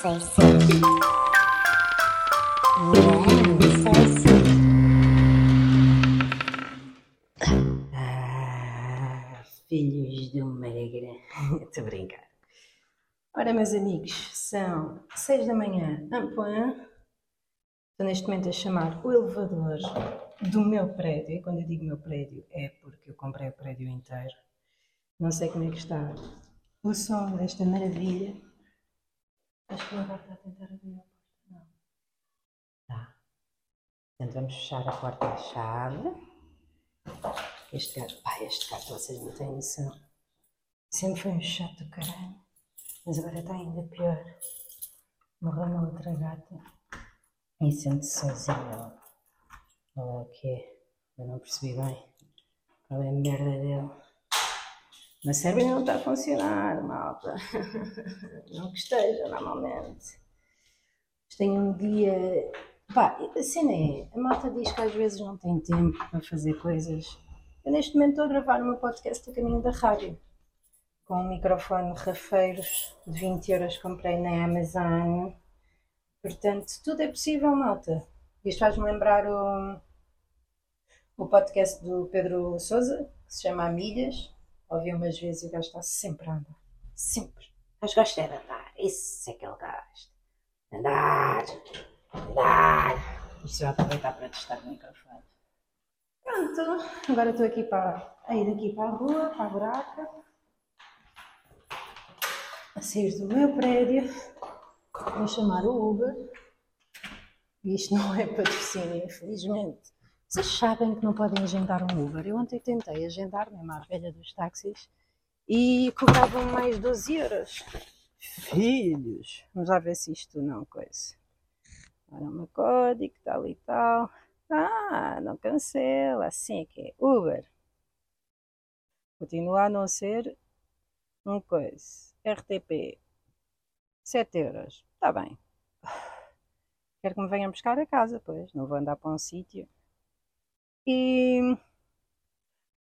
sei se. Não sei se. Ah, filhos de uma negra. Estou a brincar. Ora, meus amigos, são seis da manhã. Ampoin. Estou neste momento a chamar o elevador do meu prédio. E quando eu digo meu prédio, é porque eu comprei o prédio inteiro. Não sei como é que está o som desta maravilha. Acho que agora está a tentar abrir a porta. Não. Tá. Então vamos fechar a porta à chave. Este gato, pá, este gato, vocês não têm noção. Sempre foi um chato do caralho. Mas agora está ainda pior. Morreu uma outra gata e sente-se sozinho. Ou o quê? Eu não percebi bem. Qual é a merda dele? Mas o cérebro não está a funcionar, malta. Não que esteja, normalmente. Tenho um dia. Pá, a cena é. A malta diz que às vezes não tem tempo para fazer coisas. Eu neste momento estou a gravar o meu podcast a caminho da rádio. Com um microfone Rafeiros de 20 euros que comprei na Amazon. Portanto, tudo é possível, malta. Isto faz-me lembrar o, o podcast do Pedro Souza, que se chama Milhas. Ouvi umas vezes e o gajo está sempre a andar. Sempre. O gajo gosta é de andar. Isso é que ele gosta. Andar. Andar. Isto vai aproveitar para testar o microfone. Pronto. Agora estou aqui para, a ir aqui para a rua, para a buraca. A sair do meu prédio. Vou chamar o Uber. E isto não é patrocínio, infelizmente. Vocês sabem que não podem agendar um Uber. Eu ontem tentei agendar, mesmo à velha dos táxis, e cobravam mais 12 euros. Filhos! Vamos lá ver se isto não coisa. Ora, uma código, tal e tal. Ah, não cancela. Assim é que é. Uber. Continua a não ser um coisa. RTP. 7 euros. Está bem. Quero que me venham buscar a casa, pois. Não vou andar para um sítio. E o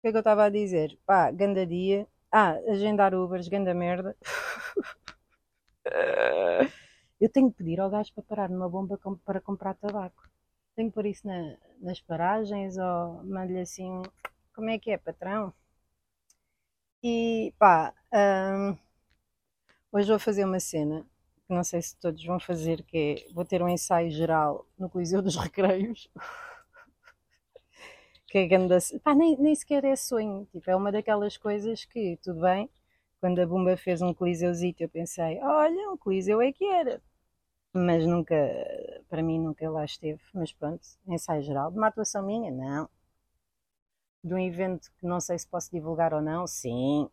que é que eu estava a dizer? Pá, ganda dia. Ah, agendar Ubers, ganda merda. Eu tenho que pedir ao gajo para parar numa bomba com- para comprar tabaco. Tenho que pôr isso na- nas paragens ou mando-lhe assim, como é que é, patrão? E pá, hum, hoje vou fazer uma cena que não sei se todos vão fazer, que é, vou ter um ensaio geral no Coliseu dos Recreios. Que é grande, pá, nem, nem sequer é sonho, tipo, é uma daquelas coisas que, tudo bem, quando a Bumba fez um coliseuzito eu pensei, olha, um coliseu é que era, mas nunca, para mim nunca lá esteve, mas pronto, ensaio geral, de uma atuação minha, não, de um evento que não sei se posso divulgar ou não, sim,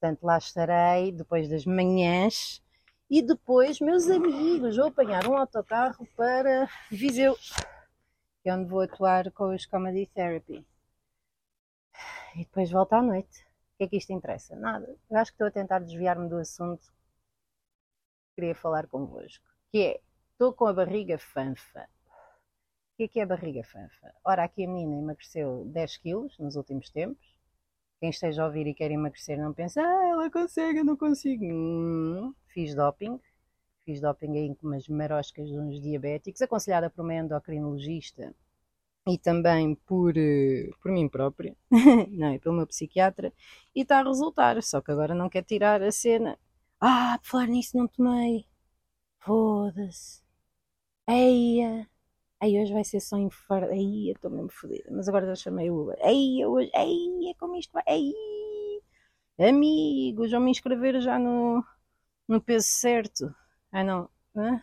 portanto lá estarei, depois das manhãs, e depois, meus amigos, vou apanhar um autocarro para Viseu, é onde vou atuar com os Comedy Therapy. E depois volto à noite. O que é que isto interessa? Nada. Eu acho que estou a tentar desviar-me do assunto que queria falar convosco. Que é, estou com a barriga fanfa. O que é que é barriga fanfa? Ora, aqui a menina emagreceu 10 quilos nos últimos tempos. Quem esteja a ouvir e quer emagrecer não pensa, ah, ela consegue, eu não consigo. Hum, fiz doping. Fiz doping aí com umas maroscas de uns diabéticos, aconselhada por uma endocrinologista e também por, eh, por mim própria, não, e pelo meu psiquiatra, e está a resultar, só que agora não quer tirar a cena. Ah, por falar nisso não tomei. Foda-se. Eia. Ei, hoje vai ser só infarto. Eu estou mesmo fodida. Mas agora já chamei o Uber. Ei, hoje. Ei, como isto vai. Ei. Amigos, vão me inscrever já no, no peso certo. Ah, não. Hã?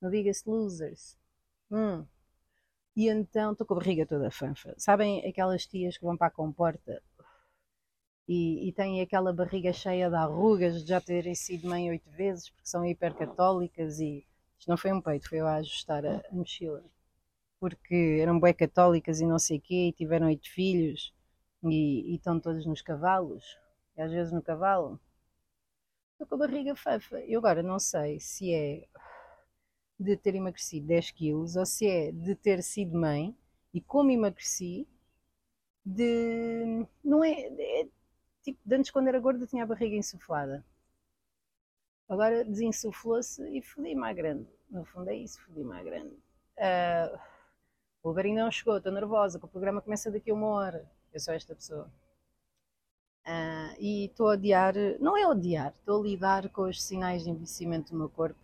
No Biggest Losers. Hum. E então estou com a barriga toda fanfa. Sabem aquelas tias que vão para a comporta e, e têm aquela barriga cheia de arrugas de já terem sido mãe oito vezes porque são hipercatólicas e isto não foi um peito, foi eu a ajustar a, a mochila. Porque eram bué católicas e não sei o quê e tiveram oito filhos e, e estão todos nos cavalos. E às vezes no cavalo estou com a barriga fanfa. Eu agora não sei se é de ter emagrecido 10 quilos ou se é de ter sido mãe e como emagreci, de. Não é. é tipo, de antes quando era gorda tinha a barriga insuflada. Agora desinsuflou-se e fodi-me à grande. No fundo é isso, fodi-me à grande. Ah, o Uber ainda não chegou, estou nervosa, que o programa começa daqui a uma hora. Eu sou esta pessoa. Ah, e estou a odiar, não é odiar, estou a lidar com os sinais de envelhecimento do meu corpo.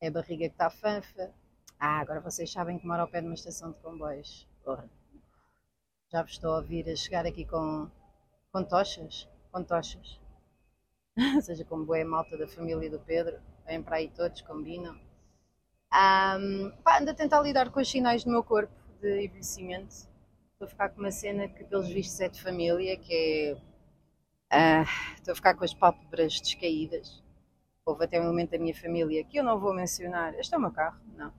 É a barriga que está fanfa. Ah, agora vocês sabem que moro ao pé de uma estação de comboios. Porra. Já vos estou a ouvir a chegar aqui com, com tochas. Com tochas. Ou seja, como boa malta da família do Pedro. Vêm para aí todos, combinam. Um, pá, ando a tentar lidar com os sinais do meu corpo de envelhecimento. Estou a ficar com uma cena que, pelos vistos, é de família, que é. ah, estou a ficar com as pálpebras descaídas. Houve até um momento da minha família que eu não vou mencionar. Este é o meu carro? Não.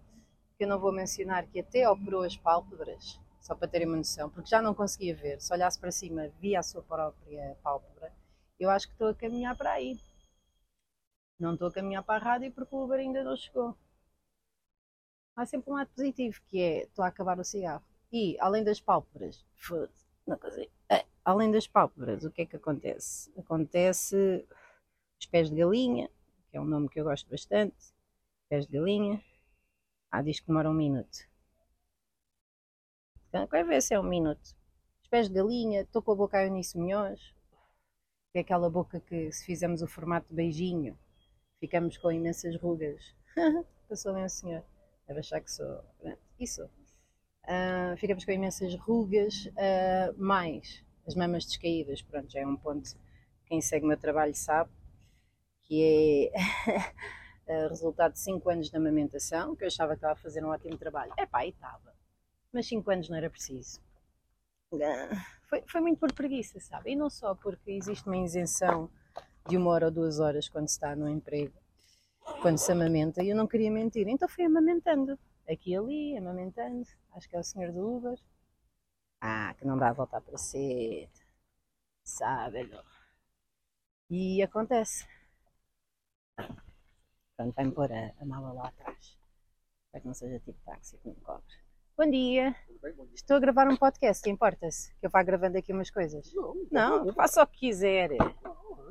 Que eu não vou mencionar, que até operou as pálpebras, só para terem uma noção, porque já não conseguia ver. Se olhasse para cima, via a sua própria pálpebra. Eu acho que estou a caminhar para aí. Não estou a caminhar para a rádio porque o Uber ainda não chegou há sempre um lado positivo, que é estou a acabar o cigarro. E além das pálpebras, não. É, além das pálpebras, o que é que acontece? Acontece os pés de galinha, que é um nome que eu gosto bastante. Pés de galinha. Ah, diz que demora um minuto. Então, quero ver se é um minuto. Os pés de galinha, estou com a boca a Eunice Munhoz, que é aquela boca que, se fizermos o formato de beijinho, ficamos com imensas rugas. Passou bem o senhor. Deve achar que sou grande. E Ah, ficamos com imensas rugas, ah, mais as mamas descaídas. Pronto, já é um ponto. Quem segue o meu trabalho sabe que é resultado de 5 anos de amamentação, que eu achava que estava a fazer um ótimo trabalho. É pá, e estava. Mas 5 anos não era preciso. Ah, Foi, foi muito por preguiça, sabe? E não só porque existe uma isenção de uma hora ou duas horas quando se está no emprego quando se amamenta e eu não queria mentir, então fui amamentando, aqui e ali, amamentando, acho que é o senhor do Uber. Ah, que não dá a voltar para ser, sabe? E acontece. Pronto, vai-me pôr a, a mala lá atrás, para que não seja tipo táxi que me cobre. Bom dia, estou a gravar um podcast, importa-se que eu vá gravando aqui umas coisas? Não, faça o que quiser.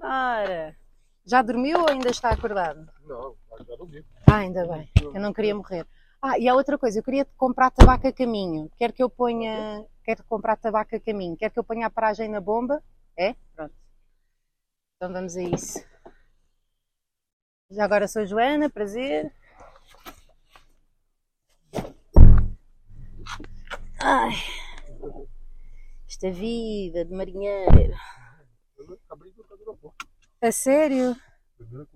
Ora, já dormiu ou ainda está acordado? Não, já dormi. Ah, ainda bem. Eu não queria morrer. Ah, e há outra coisa, eu queria comprar tabaco a caminho. Quer que eu ponha. Quero comprar tabaco a caminho. Quer que eu ponha a paragem na bomba? É? Pronto. Então vamos a isso. Já agora sou Joana, prazer. Ai. Esta vida de marinheiro. A sério?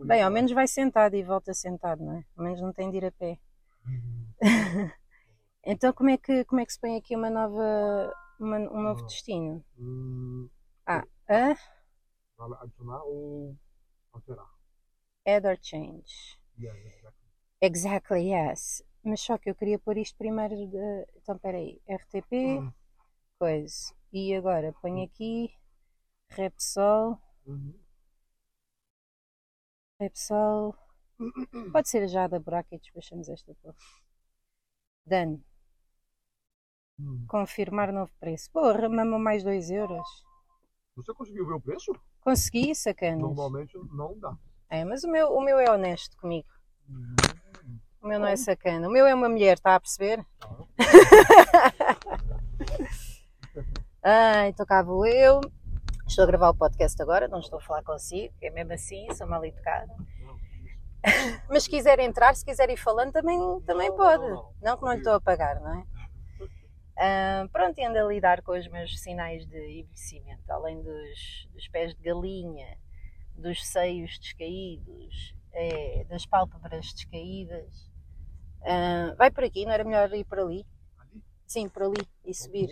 Bem, ao menos vai sentado e volta sentado, não é? Ao menos não tem de ir a pé. então como é que como é que se põe aqui uma nova uma- um novo Ah. destino? Hum, Ah, hã? vale adicionar ou alterar? Add or change. Yeah, yeah, Exactly, yes. Mas só que eu queria pôr isto primeiro de... Então peraí, RTP, Hum. coisa. E agora ponho aqui Repsol, Uhum. Repsol. Pode ser já da buraca e despachamos esta porra. Done. Hum. Confirmar novo preço. Porra, mamou mais 2 euros. Você conseguiu ver o preço? Consegui, sacanas. Normalmente não dá. É, mas o meu, o meu é honesto comigo. Hum. O meu não é sacana. O meu é uma mulher, está a perceber? Ai, então cá vou eu. Estou a gravar o podcast agora, não estou a falar consigo, é mesmo assim, sou mal educada. Mas se quiser entrar, se quiser ir falando, também, também Não, pode. não, não. Não que não lhe estou a pagar, não é? Ah, pronto, e ando a lidar com os meus sinais de envelhecimento, além dos, dos pés de galinha, dos seios descaídos, é, das pálpebras descaídas. Ah, vai por aqui, não era melhor ir por ali? Sim, por ali e subir.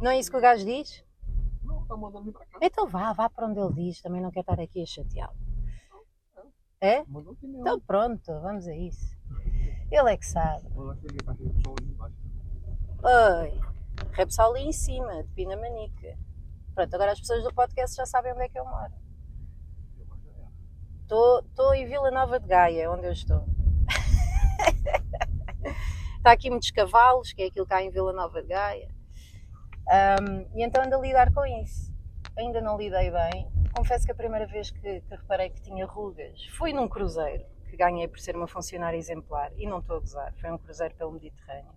Não é isso que o gajo diz? Não, tá mandando pra cá. Então vá, vá para onde ele diz, também não quer estar aqui a chateá-lo. É? Então pronto, vamos a isso. Ele é que sabe. Oi, Repsol ali em cima, de Pinamanica. Pronto, agora as pessoas do podcast já sabem onde é que eu moro. Estou em Vila Nova de Gaia, onde eu estou. Está aqui muitos cavalos, que é aquilo que há em Vila Nova de Gaia. Ahm, e então ando a lidar com isso. Ainda não lidei bem. Confesso que a primeira vez que, que reparei que tinha rugas foi num cruzeiro que ganhei por ser uma funcionária exemplar e não estou a gozar, foi um cruzeiro pelo Mediterrâneo,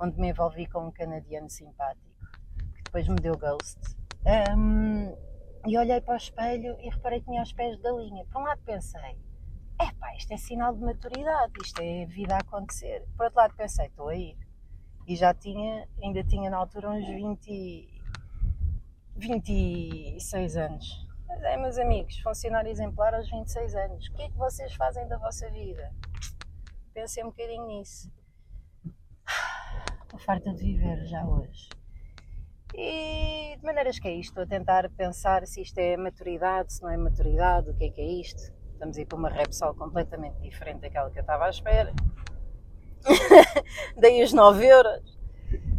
onde me envolvi com um canadiano simpático que depois me deu ghost. Ahm, e olhei para o espelho e reparei que tinha os pés de galinha. Por um lado pensei, é pá, isto é sinal de maturidade, isto é vida a acontecer. Por outro lado pensei, estou a ir. E já tinha, ainda tinha na altura uns 20, 26 anos. Mas é, meus amigos, funcionário exemplar aos 26 anos. O que é que vocês fazem da vossa vida? Pensem um bocadinho nisso. Estou farta de viver já hoje. E de maneiras que é isto? Estou a tentar pensar se isto é maturidade, se não é maturidade, o que é que é isto? Estamos a ir para uma Repsol completamente diferente daquela que eu estava à espera. Dei os 9 euros.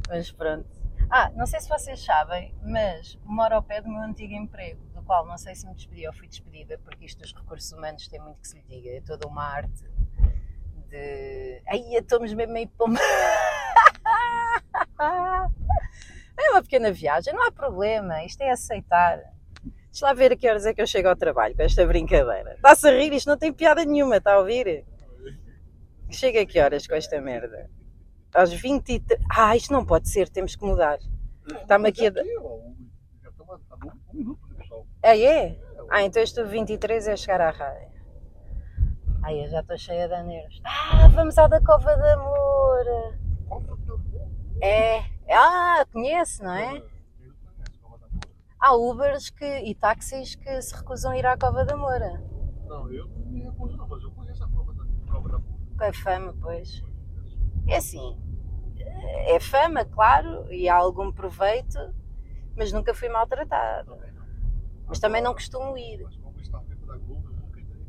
Mas pronto. Ah, não sei se vocês sabem, mas moro ao pé do meu antigo emprego, do qual não sei se me despedi ou fui despedida, porque isto dos recursos humanos tem muito que se lhe diga. É toda uma arte de. Aí estamos mesmo meio pomba. É uma pequena viagem, não há problema, isto é aceitar. Deixa lá ver a que horas é que eu chego ao trabalho com esta brincadeira. Está-se a rir, isto não tem piada nenhuma, está a ouvir? Chega a que horas com esta merda? Às 23. Ah, isto não pode ser, temos que mudar. Está-me aqui a. Estamos a um, um minuto pessoal. Ah, é? Ah, então este 23 é chegar à rádio. Ai, eu já estou cheia de nervos. Ah, vamos à da Cova de Amor. É. Ah, conhece, não é? Há Ubers que, e táxis que se recusam a ir à Cova da Moura. Não, eu não me recuso não, mas eu conheço a Cova da Cova da Moura. Com a fama, pois. É assim. É fama, claro, e há algum proveito, mas nunca fui maltratado. Não. Mas também não costumo ir. Mas como está tempo da Globo, eu nunca entrei.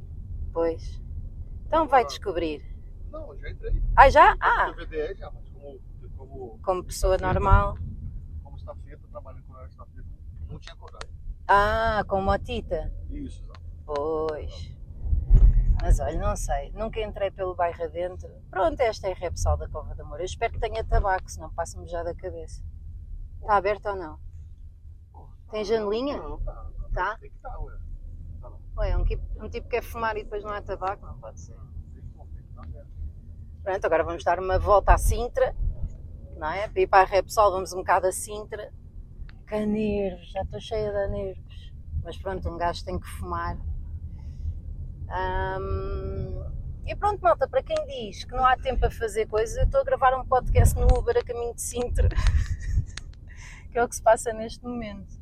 Pois. Então vai descobrir. Não, já entrei. Ah, já? Ah, já, mas como, como, como pessoa normal. como estafeta, trabalhando com estafeta, não tinha coragem. Ah, com motita. Isso, exato. Pois. Mas olha, não sei, nunca entrei pelo bairro adentro. Pronto, esta é a Repsol da Cova de Amor. Eu espero que tenha tabaco, senão passa-me já da cabeça. Está aberto ou não? Tem janelinha? Não, tá. Tá? Tem que estar, ué. Tá lá. Ué, um, tipo, um tipo quer fumar e depois não há tabaco? Não pode ser. Que que. Pronto, agora vamos dar uma volta à Sintra, não é? Para ir para a Repsol, vamos um bocado a Sintra. Que nervos, já estou cheia de nervos. Mas pronto, um gajo tem que fumar. E pronto, malta, para quem diz que não há tempo a fazer coisas, eu estou a gravar um podcast no Uber a caminho de Sintra, que é o que se passa neste momento.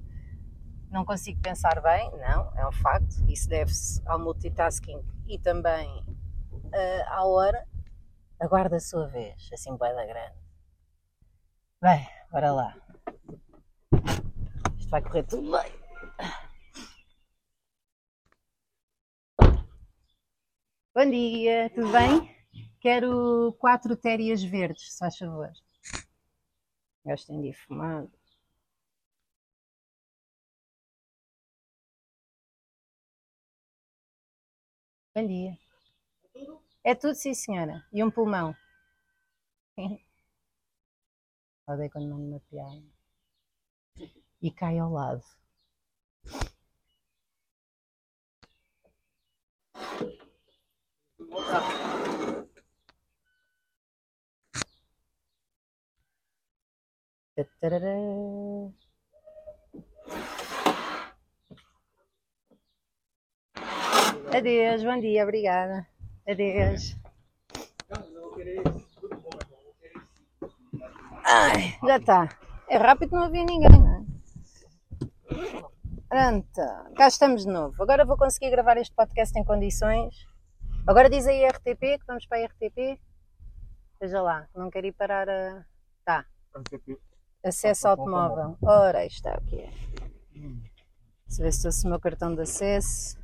Não consigo pensar bem, não, é um facto. Isso deve-se ao multitasking e também ah, à hora. Aguarda a sua vez, assim bué da grande. Bem, bora lá. Isto vai correr tudo bem. Bom dia, tudo bem? Quero quatro térias verdes, se faz favor. Já estendi fumado. Bom dia. É tudo, sim, senhora. E um pulmão. Odeio quando mando uma piada. E cai ao lado. Tatarará. Adeus, bom dia, obrigada. Adeus. Ai, já está. É rápido, não havia ninguém, não é? Pronto, cá estamos de novo. Agora vou conseguir gravar este podcast em condições. Agora diz aí RTP, que vamos para a RTP. Veja lá, não quero ir parar a. Tá, RTP. acesso automóvel. Ora, está o que é. Se ver se trouxe o meu cartão de acesso.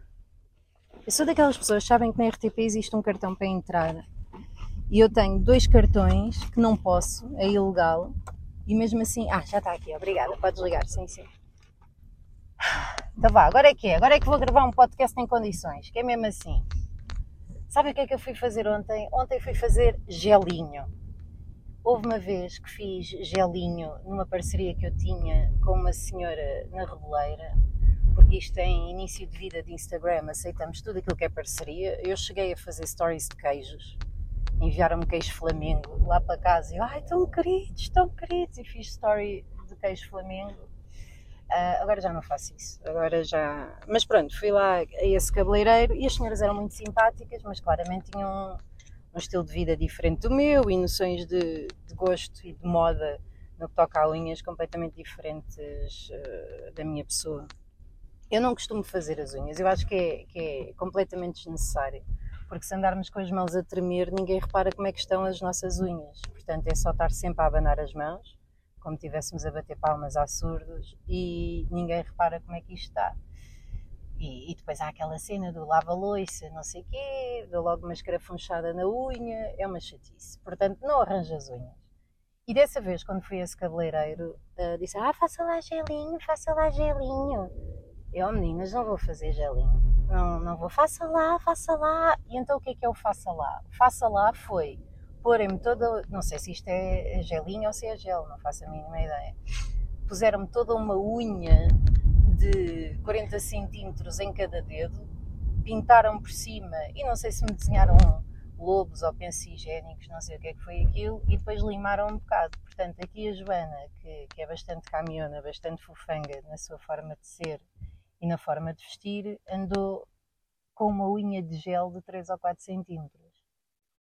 Eu sou daquelas pessoas que sabem que na RTP existe um cartão para entrar. E eu tenho dois cartões que não posso, é ilegal. E mesmo assim. Ah, já está aqui, obrigada. Pode desligar, sim, sim. Então vá, agora é que é. Agora é que vou gravar um podcast em condições, que é mesmo assim. Sabe o que é que eu fui fazer ontem? Ontem fui fazer gelinho. Houve uma vez que fiz gelinho numa parceria que eu tinha com uma senhora na Reboleira, isto em início de vida de Instagram, aceitamos tudo aquilo que é parceria. Eu cheguei a fazer stories de queijos, enviaram-me queijo Flamengo lá para casa e eu, ai, tão queridos, tão queridos, e fiz story de queijo Flamengo. Uh, agora já não faço isso, agora já. Mas pronto, fui lá a esse cabeleireiro e as senhoras eram muito simpáticas, mas claramente tinham um estilo de vida diferente do meu e noções de, de gosto e de moda no que toca a unhas completamente diferentes uh, da minha pessoa. Eu não costumo fazer as unhas, eu acho que é, que é completamente desnecessário, porque se andarmos com as mãos a tremer, ninguém repara como é que estão as nossas unhas. Portanto, é só estar sempre a abanar as mãos, como estivéssemos a bater palmas a surdos, e ninguém repara como é que isto está. E, e depois há aquela cena do lava-loiça, não sei o quê, dou logo uma escarafunchada na unha, é uma chatice. Portanto, não arranja as unhas. E dessa vez, quando fui a esse cabeleireiro, uh, disse: Ah, faça lá gelinho, faça lá gelinho. Eu, meninas, não vou fazer gelinho. Não, não vou, faça lá, faça lá. E então o que é que o faça lá? Faça lá foi porem-me toda, não sei se isto é gelinho ou se é gel, não faço a mínima ideia. Puseram-me toda uma unha de 40 centímetros em cada dedo, pintaram por cima e não sei se me desenharam lobos ou pensigénicos, não sei o que é que foi aquilo, e depois limaram um bocado. Portanto, aqui a Joana, que, que é bastante caminhona, bastante fofanga na sua forma de ser e na forma de vestir, andou com uma unha de gel de 3 ou 4 centímetros.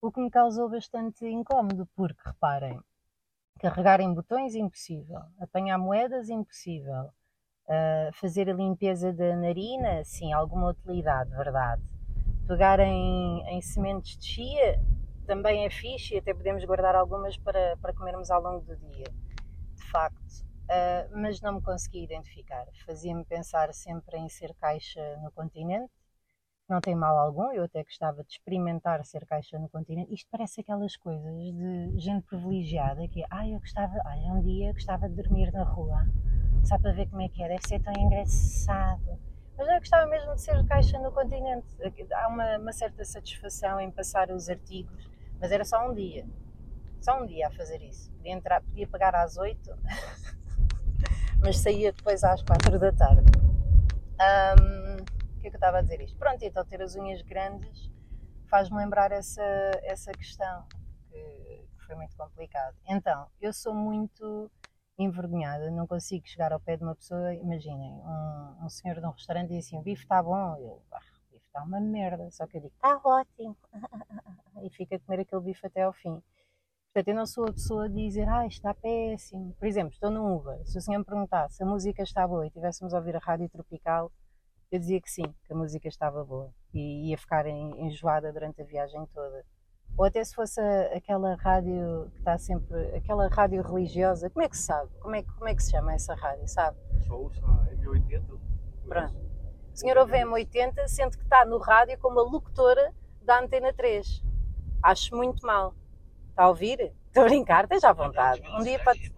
O que me causou bastante incómodo, porque reparem, carregar em botões impossível, apanhar moedas impossível, uh, fazer a limpeza da narina, sim, alguma utilidade, verdade. Pegar em, em sementes de chia também é fixe e até podemos guardar algumas para, para comermos ao longo do dia, de facto uh, mas não me consegui identificar. Fazia-me pensar sempre em ser caixa no continente, não tem mal algum, eu até gostava de experimentar ser caixa no continente. Isto parece aquelas coisas de gente privilegiada que, ah, eu gostava, olha, um dia eu gostava de dormir na rua, só para ver como é que é, deve ser tão engraçado. Mas eu gostava mesmo de ser caixa no continente. Há uma, uma certa satisfação em passar os artigos, mas era só um dia. Só um dia a fazer isso. Podia, entrar, podia pagar às oito mas saía depois às quatro da tarde. Um, o que é que eu estava a dizer isto? Pronto, então ter as unhas grandes faz-me lembrar essa, essa questão, que, foi muito complicado. Então, eu sou muito envergonhada, não consigo chegar ao pé de uma pessoa, imaginem, um, um senhor de um restaurante diz assim, o bife está bom, eu, ah, o bife está uma merda, só que eu digo, está ótimo, e fica a comer aquele bife até ao fim. Portanto, eu não sou a pessoa de dizer, ah, está péssimo. Por exemplo, estou no Uber. Se o senhor me perguntasse se a música está boa e tivéssemos a ouvir a rádio tropical, eu dizia que sim, que a música estava boa e ia ficar enjoada durante a viagem toda. Ou até se fosse aquela rádio que está sempre, aquela rádio religiosa, como é que se sabe? Como é, como é que se chama essa rádio, sabe? Só ouço a M80. Pronto. O senhor ouve a M80, sente que está no rádio como a locutora da Antena 3. Acho muito mal. Está a ouvir? Estou a brincar, esteja à vontade. Um dia pode,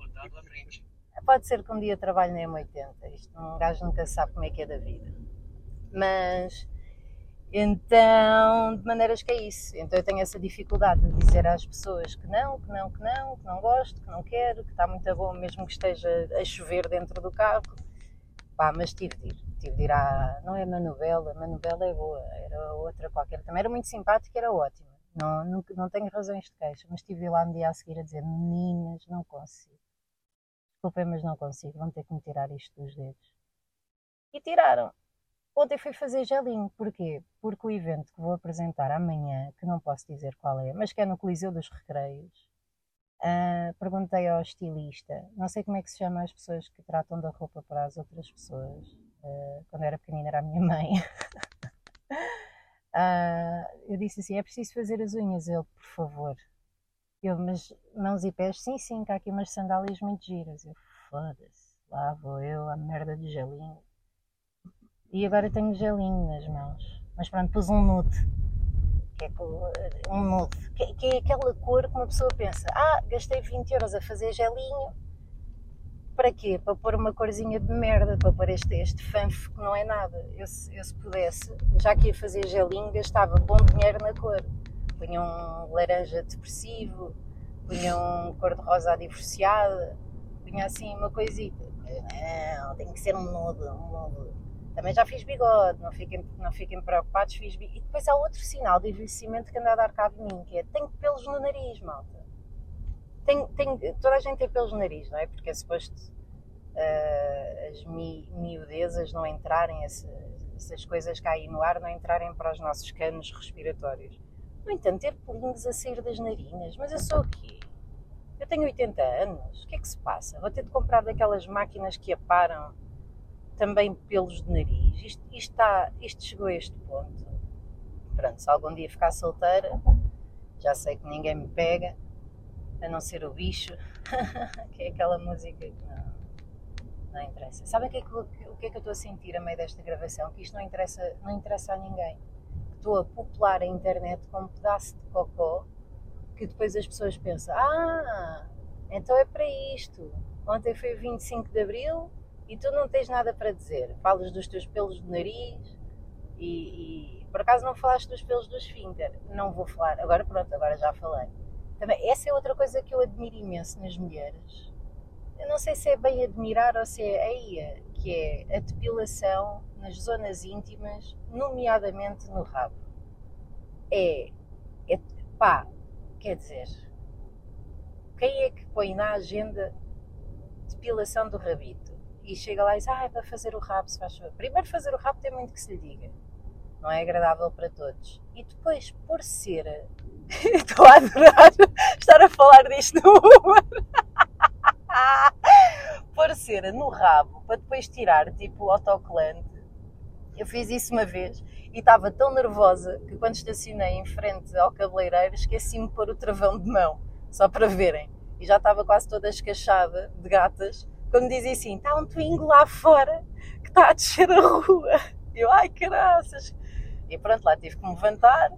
pode ser que um dia trabalhe na M80. Isto, um gajo nunca sabe como é que é da vida. Mas então, de maneiras que é isso. Então eu tenho essa dificuldade de dizer às pessoas que não, que não, que não, que não gosto, que não quero, que está muito bom mesmo que esteja a chover dentro do carro. Pá, mas tive de ir. Tive de ir à. Não é a Manuvela, a Manuvela é boa, era outra qualquer. Também era muito simpática, era ótima. Não, não, não tenho razões de queixa, mas estive lá no dia a seguir a dizer: Meninas, não consigo. Desculpem, mas não consigo. Vão ter que me tirar isto dos dedos. E tiraram. Ontem fui fazer gelinho. Porquê? Porque o evento que vou apresentar amanhã, que não posso dizer qual é, mas que é no Coliseu dos Recreios, uh, perguntei ao estilista, não sei como é que se chama as pessoas que tratam da roupa para as outras pessoas. Uh, quando era pequenina era a minha mãe. Uh, eu disse assim: é preciso fazer as unhas. Ele, por favor. Eu, mas mãos e pés, sim, sim, cá aqui umas sandálias muito giras. Eu, foda-se, lá vou eu, a merda de gelinho. E agora tenho gelinho nas mãos. Mas pronto, pus um nude. Que é um nude. Que, que é aquela cor que uma pessoa pensa: ah, gastei 20 euros a fazer gelinho para quê? Para pôr uma corzinha de merda, para pôr este, este fanfo que não é nada. Eu, eu se pudesse, já que ia fazer gelinho, gastava bom dinheiro na cor. Punha um laranja depressivo, punha um cor-de-rosa divorciada, punha assim uma coisita. Não, tem que ser um nudo, um nudo. Também já fiz bigode, não fiquem, não fiquem preocupados, fiz bigode. E depois há outro sinal de envelhecimento que anda a dar cabo de mim, que é tenho pelos no nariz, malta. Tenho, tenho, toda a gente tem pelos nariz, não é? Porque é suposto uh, as mi, miudezas não entrarem, essas coisas que há aí no ar não entrarem para os nossos canos respiratórios. No entanto, ter pelinhos a sair das narinas, mas eu sou o quê? Eu tenho 80 anos, o que é que se passa? Vou ter de comprar daquelas máquinas que aparam também pelos de nariz. Isto, isto, está, isto chegou a este ponto. Pronto, se algum dia ficar solteira, já sei que ninguém me pega, a não ser o bicho, que é aquela música que não, não interessa. Sabem o que, é que, o que é que eu estou a sentir a meio desta gravação? Que isto não interessa, não interessa a ninguém. Estou a popular a internet com um pedaço de cocó que depois as pessoas pensam: ah, então é para isto. Ontem foi o 25 de Abril e tu não tens nada para dizer. Falas dos teus pelos do nariz e, e por acaso não falaste dos pelos do esfíncter. Não vou falar. Agora pronto, agora já falei. Também, essa é outra coisa que eu admiro imenso nas mulheres. Eu não sei se é bem admirar ou se é aí, que é a depilação nas zonas íntimas, nomeadamente no rabo. É, é pá, quer dizer, quem é que põe na agenda depilação do rabito? E chega lá e diz, ah, é para fazer o rabo, se faz favor. Primeiro fazer o rabo tem muito que se lhe diga. Não é agradável para todos. E depois, por cera, estou a adorar estar a falar disto no Uber. pôr cera no rabo para depois tirar, tipo, autocolante. Eu fiz isso uma vez e estava tão nervosa que quando estacionei em frente ao cabeleireiro esqueci-me de pôr o travão de mão, só para verem. E já estava quase toda escachada de gatas, quando dizia assim, está um twingo lá fora que está a descer a rua. Eu, ai caraças! E pronto, lá tive que me levantar,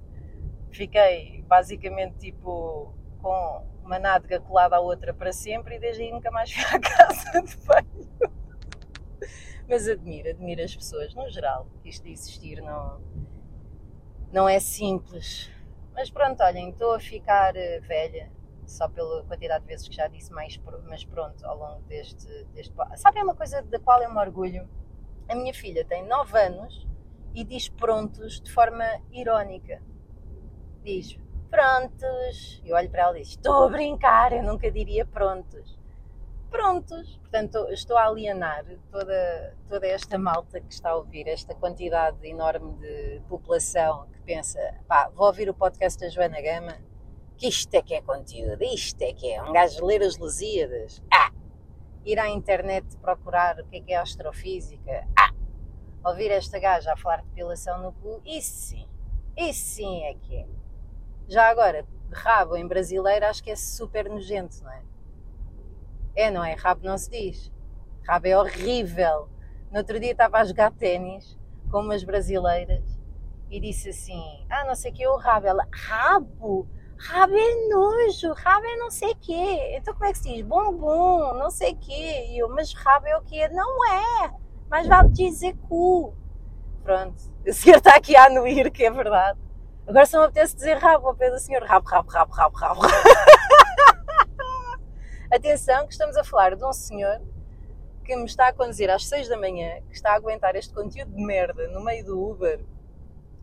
fiquei basicamente tipo com uma nádega colada à outra para sempre e desde aí nunca mais fui à casa de banho. Mas admiro, admiro as pessoas, no geral, isto de existir não, não é simples. Mas pronto, olhem, estou a ficar eh, velha, só pela quantidade de vezes que já disse mais, mas pronto, ao longo deste. deste... Sabem uma coisa da qual eu me orgulho? A minha filha tem 9 anos e diz prontos de forma irónica. Diz prontos. Eu olho para ela e diz: Estou a brincar, eu nunca diria prontos prontos. Portanto, estou a alienar toda, toda esta malta que está a ouvir, esta quantidade enorme de população que pensa, pá, vou ouvir o podcast da Joana Gama, que isto é que é conteúdo, isto é que é, um gajo ler as Lusíadas, ah, ir à internet procurar o que é que é astrofísica, ah, ouvir esta gaja a falar de depilação no cu, isso sim, isso sim é que é. Já agora, rabo em brasileiro acho que é super nojento, não é? É, não é? Rabo não se diz. Rabo é horrível. No outro dia estava a jogar ténis com umas brasileiras e disse assim: Ah, não sei o que é o rabo. Ela, rabo? Rabo é nojo, rabo é não sei o quê. Então como é que se diz? Bumbum, não sei o quê. E eu, mas rabo é o quê? Não é, mas vale dizer cu. Pronto, o senhor está aqui a anuir, que é verdade. Agora só me apetece dizer rabo ao pé do senhor. Rabo, rabo, rabo, rabo, rabo. Atenção que estamos a falar de um senhor que me está a conduzir às 6 da manhã, que está a aguentar este conteúdo de merda no meio do Uber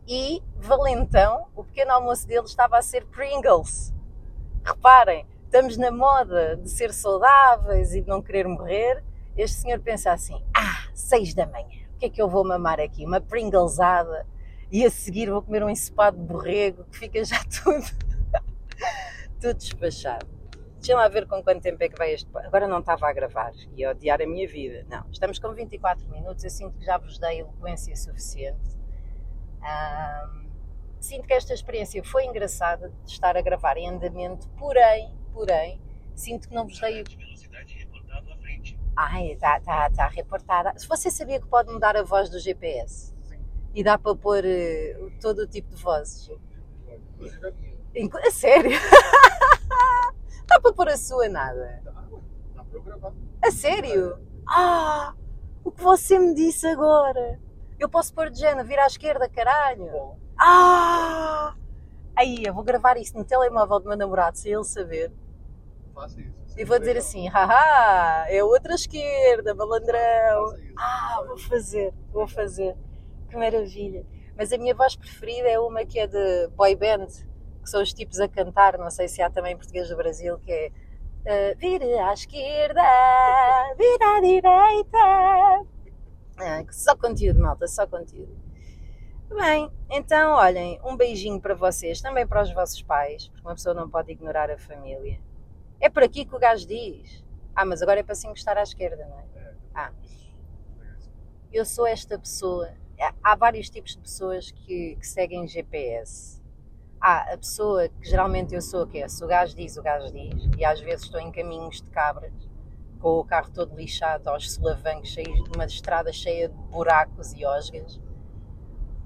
e valentão, o pequeno almoço dele estava a ser Pringles. Reparem, estamos na moda de ser saudáveis e de não querer morrer. Este senhor pensa assim: ah, 6 da manhã, o que é que eu vou mamar aqui? Uma Pringlesada e a seguir vou comer um ensopado de borrego que fica já tudo, tudo despachado. Deixa lá ver com quanto tempo é que vai este. Agora não estava a gravar e a odiar a minha vida. Não, estamos com 24 minutos. Eu sinto que já vos dei eloquência suficiente. Sinto que esta experiência foi engraçada de estar a gravar em andamento, porém, porém, sinto que não vos dei. Ai, está tá, tá reportada. Se você sabia que pode mudar a voz do GPS e dá para pôr uh, todo o tipo de vozes. A sério? Dá para pôr a sua nada? Dá, dá para eu gravar. A sério? Ah! O que você me disse agora? Eu posso pôr de género, vir à esquerda, caralho? Bom, Ah! Aí, eu vou gravar isso no telemóvel do meu namorado, sem ele saber. faça isso. E vou dizer assim, haha, é outra esquerda, malandrão. Ah, vou fazer, vou fazer. Que maravilha. Mas a minha voz preferida é uma que é de boy band, que são os tipos a cantar, não sei se há também em português do Brasil, que é uh, vira à esquerda, vira à direita. Ah, só conteúdo, malta, só conteúdo. Bem, então olhem, um beijinho para vocês, também para os vossos pais, porque uma pessoa não pode ignorar a família. É por aqui que o gajo diz. Ah, mas agora é para se encostar à esquerda, não é? Ah. Eu sou esta pessoa. Há- vários tipos de pessoas que, que seguem GPS. Há a pessoa que geralmente eu sou o quê? Se o gajo diz, o gajo diz. E às vezes estou em caminhos de cabras, com o carro todo lixado, aos solavancos, cheios de uma estrada cheia de buracos e osgas.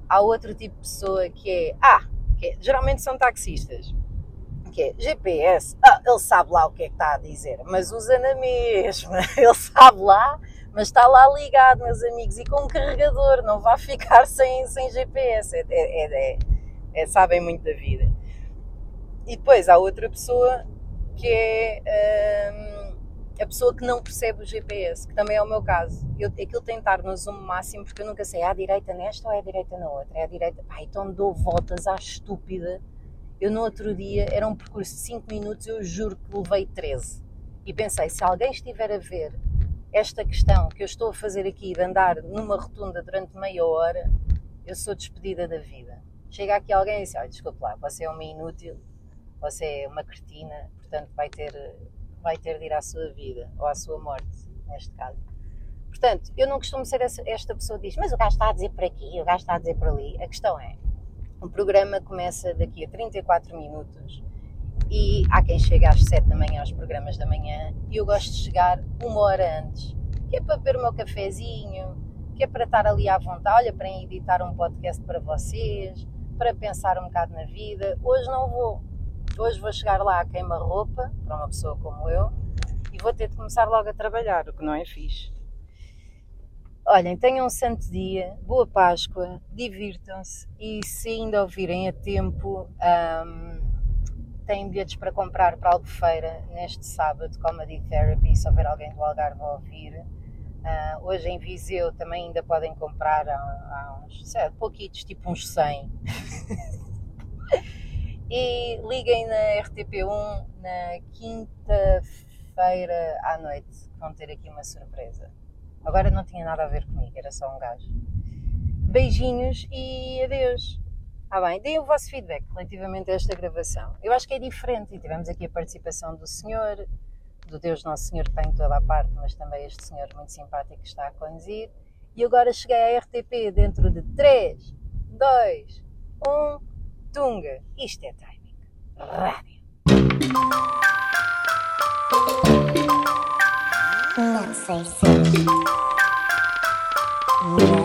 Há outro tipo de pessoa que é. Ah, que é- geralmente são taxistas. Que é GPS. Ah, ele sabe lá o que é que está a dizer, mas usa na mesma. Ele sabe lá, mas está lá ligado, meus amigos, e com carregador, não vai ficar sem, sem GPS. É, é- é- é- é- sabem muito da vida. E depois há outra pessoa que é hum, a pessoa que não percebe o GPS, que também é o meu caso. Eu, aquilo tem de estar no zoom máximo, porque eu nunca sei, é à direita nesta ou é à direita na outra? É à direita. Então dou voltas à estúpida. Eu no outro dia, era um percurso de 5 minutos, eu juro que levei 13. E pensei, se alguém estiver a ver esta questão que eu estou a fazer aqui de andar numa rotunda durante meia hora, eu sou despedida da vida. Chega aqui alguém e diz, olha, desculpe lá, você é uma inútil, você é uma cretina, portanto vai ter, vai ter de ir à sua vida, ou à sua morte, neste caso. Portanto, eu não costumo ser essa- esta pessoa que diz, mas o gajo está a dizer por aqui, o gajo está a dizer por ali. A questão é, o programa começa daqui a 34 minutos e há quem chegue às 7 da manhã aos programas da manhã e eu gosto de chegar uma hora antes, que é para beber o meu cafezinho, que é para estar ali à vontade, olha, para editar um podcast para vocês, para pensar um bocado na vida. Hoje não vou. Hoje vou chegar lá a queima-roupa, para uma pessoa como eu, e vou ter de começar logo a trabalhar, o que não é fixe. Olhem, tenham um santo dia, boa Páscoa, divirtam-se e se ainda ouvirem a tempo, ahm, têm bilhetes para comprar para Albufeira neste sábado, Comedy Therapy, se houver alguém do Algarve a ouvir. Ah, hoje em Viseu também ainda podem comprar há, há uns sei, pouquitos, tipo uns 100. e liguem na RTP1 na quinta-feira à noite, vão ter aqui uma surpresa. Agora não tinha nada a ver comigo, era só um gajo. Beijinhos e adeus. Ah bem, deem o vosso feedback relativamente a esta gravação. Eu acho que é diferente e tivemos aqui a participação do senhor, do Deus Nosso Senhor que está em toda a parte, mas também este senhor muito simpático que está a conduzir. E agora cheguei à RTP dentro de 3, 2, 1, Tunga. Isto é timing. Rádio. Não sei se. Não